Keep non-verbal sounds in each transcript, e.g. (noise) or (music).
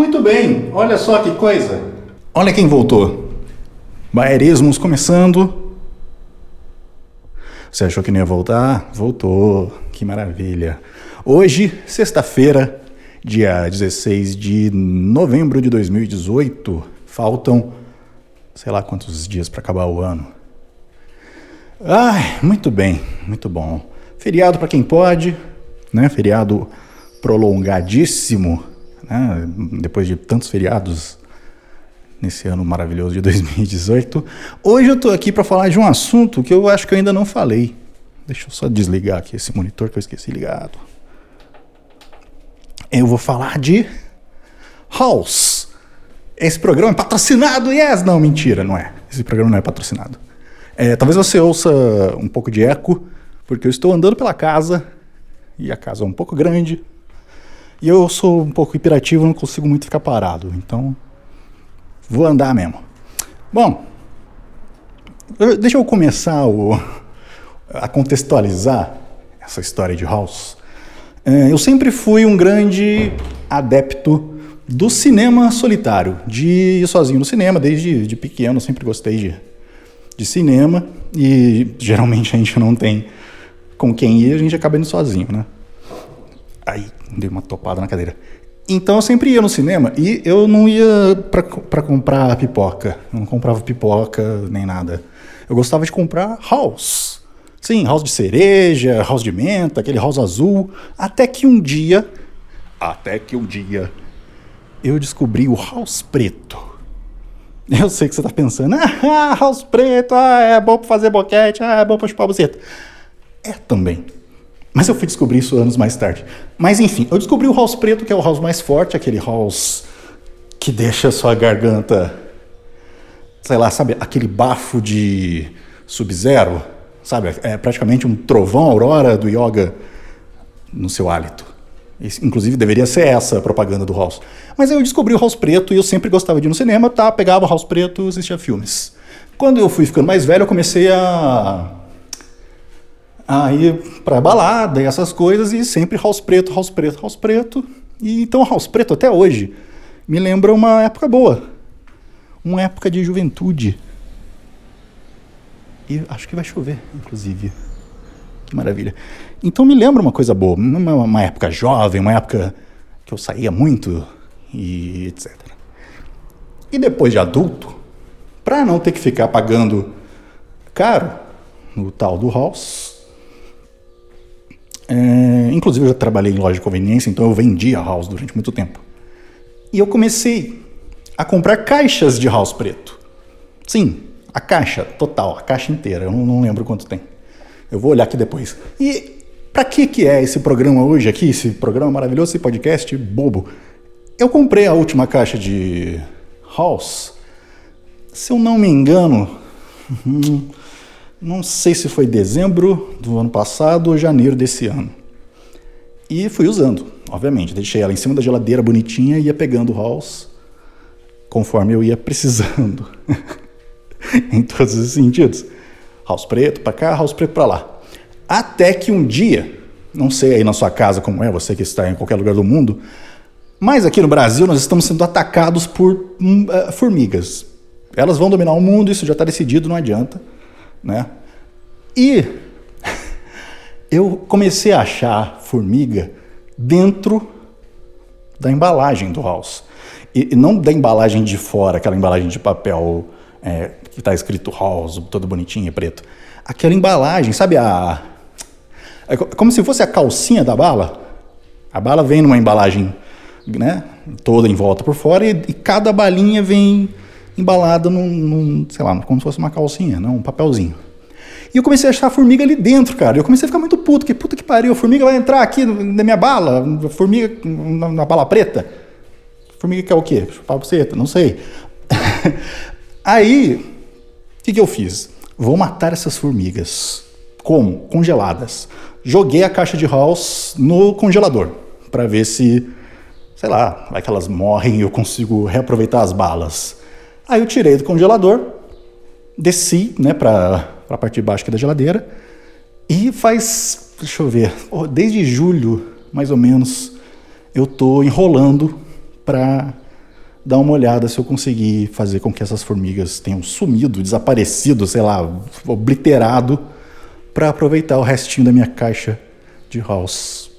Muito bem, olha só que coisa. Olha quem voltou. Baerismos começando. Você achou que não ia voltar? Voltou. Que maravilha. Hoje, sexta-feira, dia 16 de novembro de 2018. Faltam sei lá quantos dias para acabar o ano. Ai, muito bem, muito bom. Feriado para quem pode, né? Feriado prolongadíssimo né? depois de tantos feriados nesse ano maravilhoso de (laughs) 2018. Hoje eu estou aqui para falar de um assunto que eu acho que eu ainda não falei. Deixa eu só desligar aqui esse monitor que eu esqueci ligado. Eu vou falar de House. Esse programa é patrocinado, yes! Não, mentira, não é. Esse programa não é patrocinado. É, talvez você ouça um pouco de eco, porque eu estou andando pela casa e a casa é um pouco grande, e eu sou um pouco hiperativo, não consigo muito ficar parado. Então, vou andar mesmo. Bom, deixa eu começar o, a contextualizar essa história de House. É, eu sempre fui um grande adepto do cinema solitário, de ir sozinho no cinema, desde de pequeno, sempre gostei de, de cinema e geralmente a gente não tem com quem ir, a gente acaba indo sozinho, né? Aí, dei uma topada na cadeira. Então eu sempre ia no cinema e eu não ia para comprar pipoca. Eu não comprava pipoca nem nada. Eu gostava de comprar house. Sim, house de cereja, house de menta, aquele house azul. Até que um dia. Até que um dia. Eu descobri o house preto. Eu sei que você está pensando, ah, house preto, ah, é bom para fazer boquete, ah, é bom para chupar buceta. É também. Mas eu fui descobrir isso anos mais tarde. Mas enfim, eu descobri o house preto, que é o house mais forte, aquele house que deixa sua garganta, sei lá, sabe, aquele bafo de sub-zero, sabe? É praticamente um trovão aurora do yoga no seu hálito. Inclusive deveria ser essa a propaganda do house. Mas aí eu descobri o house preto e eu sempre gostava de ir no cinema, tá? Pegava o house preto, assistia filmes. Quando eu fui ficando mais velho, eu comecei a aí para balada e essas coisas, e sempre house preto, house preto, house preto. E então house preto até hoje me lembra uma época boa, uma época de juventude. E acho que vai chover, inclusive. Que maravilha. Então me lembra uma coisa boa, uma, uma época jovem, uma época que eu saía muito e etc. E depois de adulto, para não ter que ficar pagando caro no tal do house, é, inclusive, eu já trabalhei em loja de conveniência, então eu vendia house durante muito tempo. E eu comecei a comprar caixas de house preto. Sim, a caixa total, a caixa inteira. Eu não, lembro quanto tem. Eu vou olhar aqui depois. E para que que é esse programa hoje aqui, esse programa maravilhoso, esse podcast bobo? Eu comprei a última caixa de house. Se eu não me engano, (laughs) não sei se foi dezembro do ano passado ou janeiro desse ano. E fui usando, obviamente. Deixei ela em cima da geladeira bonitinha e ia pegando house conforme eu ia precisando. (laughs) em todos os sentidos. House preto para cá, house preto para lá. Até que um dia, não sei aí na sua casa como é, você que está em qualquer lugar do mundo, mas aqui no Brasil nós estamos sendo atacados por uh, formigas. Elas vão dominar o mundo, isso já está decidido, não adianta né? E (laughs) eu comecei a achar formiga dentro da embalagem do house. E, e não da embalagem de fora, aquela embalagem de papel é, que está escrito house, todo bonitinho e preto. Aquela embalagem, sabe a. É como se fosse a calcinha da bala. A bala vem numa embalagem né, toda em volta por fora e, e cada balinha vem embalada num, num, sei lá, como se fosse uma calcinha, não, um papelzinho. E eu comecei a achar a formiga ali dentro, cara. Eu comecei a ficar muito puto, que puta que pariu, a formiga vai entrar aqui na minha bala, formiga na, na bala preta. Formiga quer o quê? Chupar? Não sei. (laughs) Aí, o que, que eu fiz? Vou matar essas formigas. Como? Congeladas. Joguei a caixa de house no congelador para ver se, sei lá, vai que elas morrem e eu consigo reaproveitar as balas. Aí eu tirei do congelador, desci, né, para a parte de baixo aqui da geladeira e faz, deixa eu ver, desde julho, mais ou menos, eu tô enrolando para dar uma olhada se eu conseguir fazer com que essas formigas tenham sumido, desaparecido, sei lá, obliterado, para aproveitar o restinho da minha caixa de house.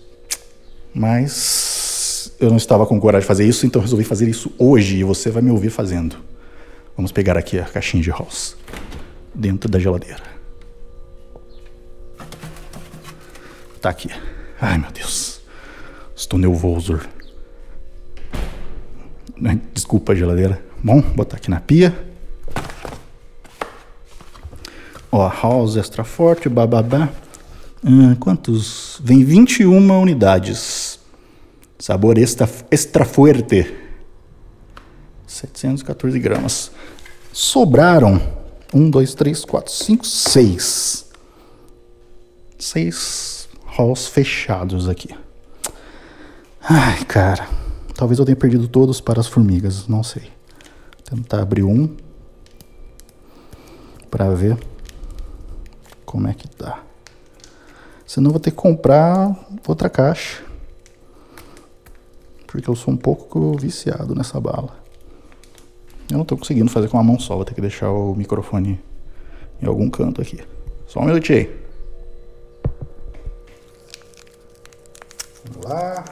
Mas eu não estava com coragem de fazer isso, então resolvi fazer isso hoje e você vai me ouvir fazendo. Vamos pegar aqui a caixinha de house dentro da geladeira. Tá aqui. Ai meu Deus. Estou nervoso. Né? Desculpa a geladeira. Bom, botar aqui na pia. Ó, house extra forte, bababá. Hum, quantos? Vem 21 unidades. Sabor extra, extra fuerte. 714 gramas. Sobraram 1, 2, 3, 4, 5, 6. 6 halls fechados aqui. Ai, cara. Talvez eu tenha perdido todos para as formigas, não sei. Vou tentar abrir um para ver como é que tá. Senão vou ter que comprar outra caixa. Porque eu sou um pouco viciado nessa bala. Eu não estou conseguindo fazer com a mão só, vou ter que deixar o microfone em algum canto aqui. Só um minutinho aí. Vamos lá.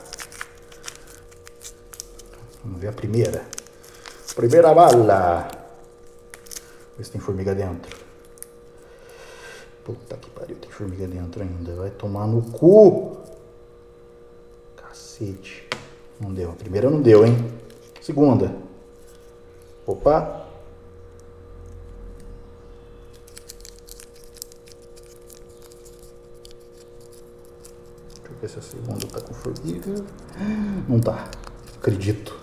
Vamos ver a primeira. Primeira bala. Ver se tem formiga dentro. Puta que pariu, tem formiga dentro ainda. Vai tomar no cu. Cacete. Não deu. A primeira não deu, hein? Segunda. Opa. Deixa eu ver se a segunda tá com formiga. Não tá. Acredito.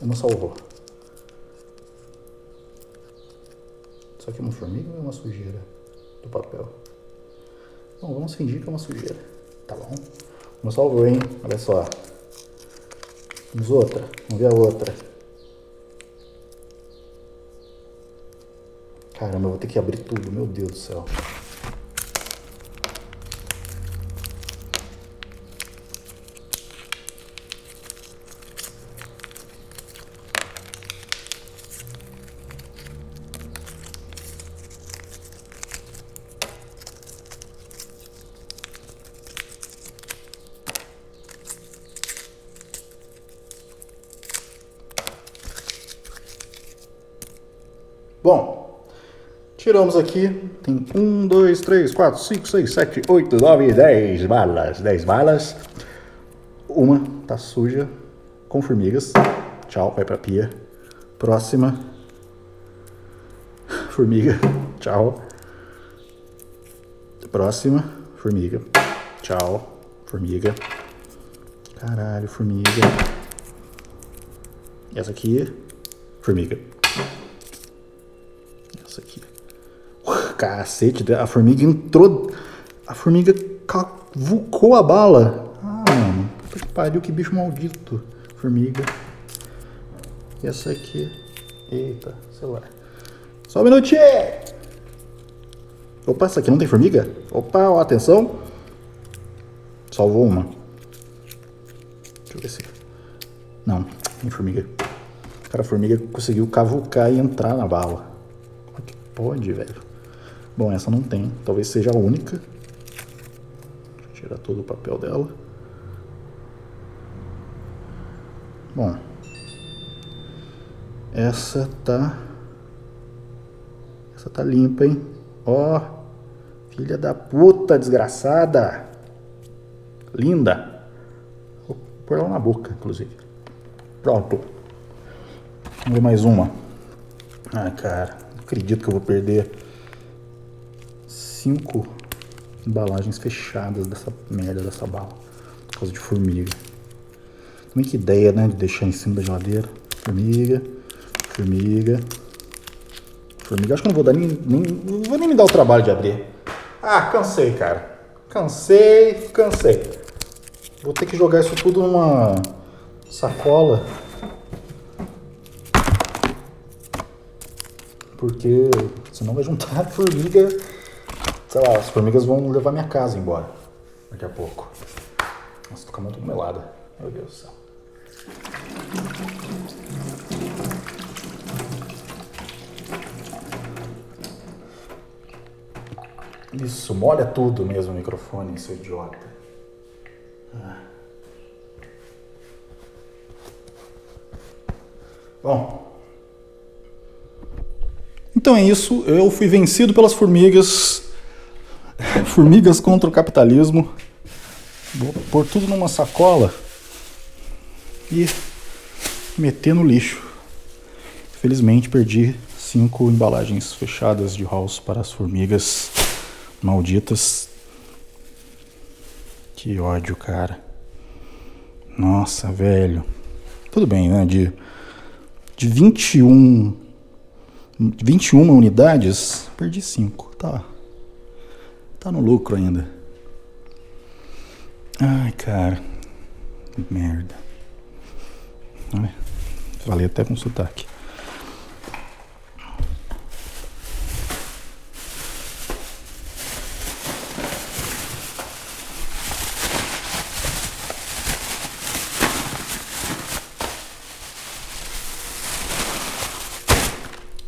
Uma salvou. Isso aqui é uma formiga ou é uma sujeira do papel? Bom, vamos fingir que é uma sujeira. Tá bom. Uma salvou, hein? Olha só. Vamos outra. Vamos ver a outra. Caramba, eu vou ter que abrir tudo. Meu Deus do céu. Bom, tiramos aqui, tem 1, 2, 3, 4, 5, 6, 7, 8, 9, 10 balas. 10 balas. Uma tá suja, com formigas. Tchau, vai pra pia. Próxima. Formiga. Tchau. Próxima. Formiga. Tchau. Formiga. Caralho, formiga. Essa aqui. Formiga. Essa aqui. Cacete, a formiga entrou. A formiga cavucou a bala. Ah, mano. Que pariu, que bicho maldito. Formiga. E essa aqui. Eita, celular. Só um minutinho! Opa, essa aqui não tem formiga? Opa, ó, atenção. Salvou uma. Deixa eu ver se. Não, tem formiga. Cara, a formiga conseguiu cavucar e entrar na bala. Pode, velho. Bom, essa não tem. Talvez seja a única. Deixa eu tirar todo o papel dela. Bom. Essa tá... Essa tá limpa, hein? Ó. Filha da puta, desgraçada. Linda. Vou pôr ela na boca, inclusive. Pronto. Vamos ver mais uma. Ah, cara acredito que eu vou perder cinco embalagens fechadas dessa merda dessa bala. Por causa de formiga. Também que ideia, né? De deixar em cima da geladeira. Formiga, formiga, formiga. Acho que não vou dar nem, nem. Não vou nem me dar o trabalho de abrir. Ah, cansei, cara. Cansei, cansei. Vou ter que jogar isso tudo numa sacola. Porque senão vai juntar formiga. Sei lá, as formigas vão levar minha casa embora daqui a pouco. Nossa, tô com a mão melada. Meu Deus do céu. Isso, molha tudo mesmo o microfone, seu idiota. Ah. Bom. Então é isso. Eu fui vencido pelas formigas. Formigas contra o capitalismo. Vou pôr tudo numa sacola e meter no lixo. Felizmente perdi cinco embalagens fechadas de house para as formigas malditas. Que ódio, cara. Nossa, velho. Tudo bem, né? De, de 21, 21 unidades, perdi 5. Tá. Tá no lucro ainda. Ai, cara. Merda. Falei até com sotaque.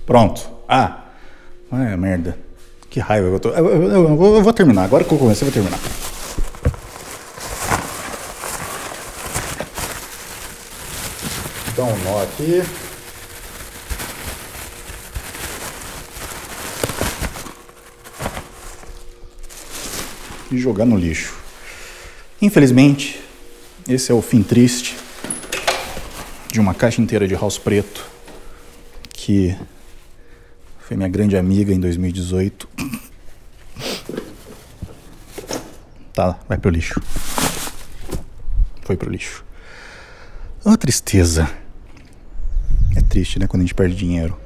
Pronto. Ah, é merda. Que raiva eu tô. Eu, eu, eu, eu, vou terminar. Agora que eu comecei, eu vou terminar. Dá um nó aqui. E jogar no lixo. Infelizmente, esse é o fim triste de uma caixa inteira de house preto que foi minha grande amiga em 2018. Tá, vai pro lixo. Foi pro lixo. Uma tristeza. É triste, né, quando a gente perde dinheiro.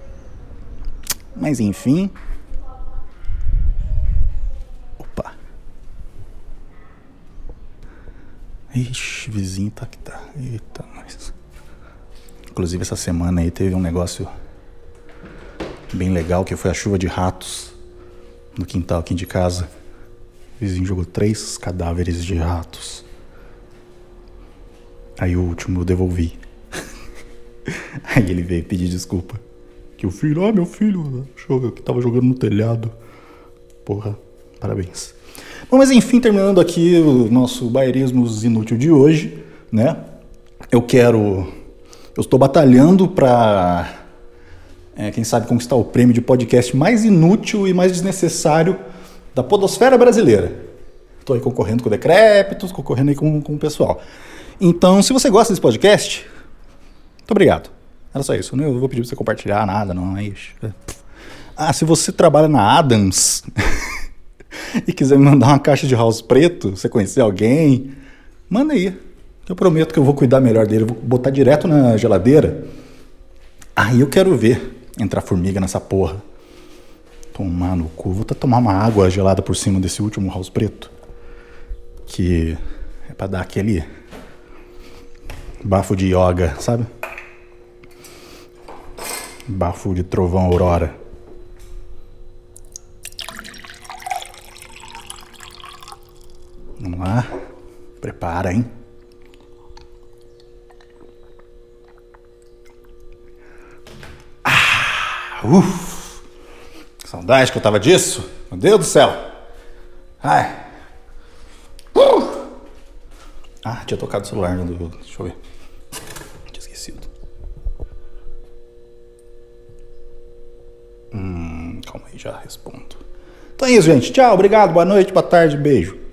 Mas enfim. Opa. Ixi, vizinho tá que tá. Eita, mas. Inclusive essa semana aí teve um negócio bem legal, que foi a chuva de ratos no quintal aqui de casa. O vizinho jogou três cadáveres de ratos. Aí o último eu devolvi. (laughs) Aí ele veio pedir desculpa. Que o filho, ah, meu filho, que tava jogando no telhado. Porra, parabéns. Bom, mas enfim, terminando aqui o nosso bairismos inútil de hoje, né? Eu quero. Eu estou batalhando para é, quem sabe conquistar o prêmio de podcast mais inútil e mais desnecessário da podosfera brasileira. Estou aí concorrendo com o Decrépitos, concorrendo aí com, com o pessoal. Então, se você gosta desse podcast, muito obrigado. Era só isso. Eu não vou pedir para você compartilhar nada, não. É isso. Ah, se você trabalha na Adams (laughs) e quiser me mandar uma caixa de house preto, você conhecer alguém, manda aí. Eu prometo que eu vou cuidar melhor dele. Eu vou botar direto na geladeira. Aí eu quero ver entrar formiga nessa porra. Tomar no cu. Vou até tomar uma água gelada por cima desse último house preto. Que é pra dar aquele bafo de yoga, sabe? Bafo de trovão aurora. Vamos lá. Prepara, hein? Uf, saudade que eu tava disso. Meu Deus do céu. Ai. Uh. Ah, tinha tocado o celular. No... Deixa eu ver. Tinha esquecido. Hum, calma aí, já respondo. Então é isso, gente. Tchau, obrigado, boa noite, boa tarde, beijo.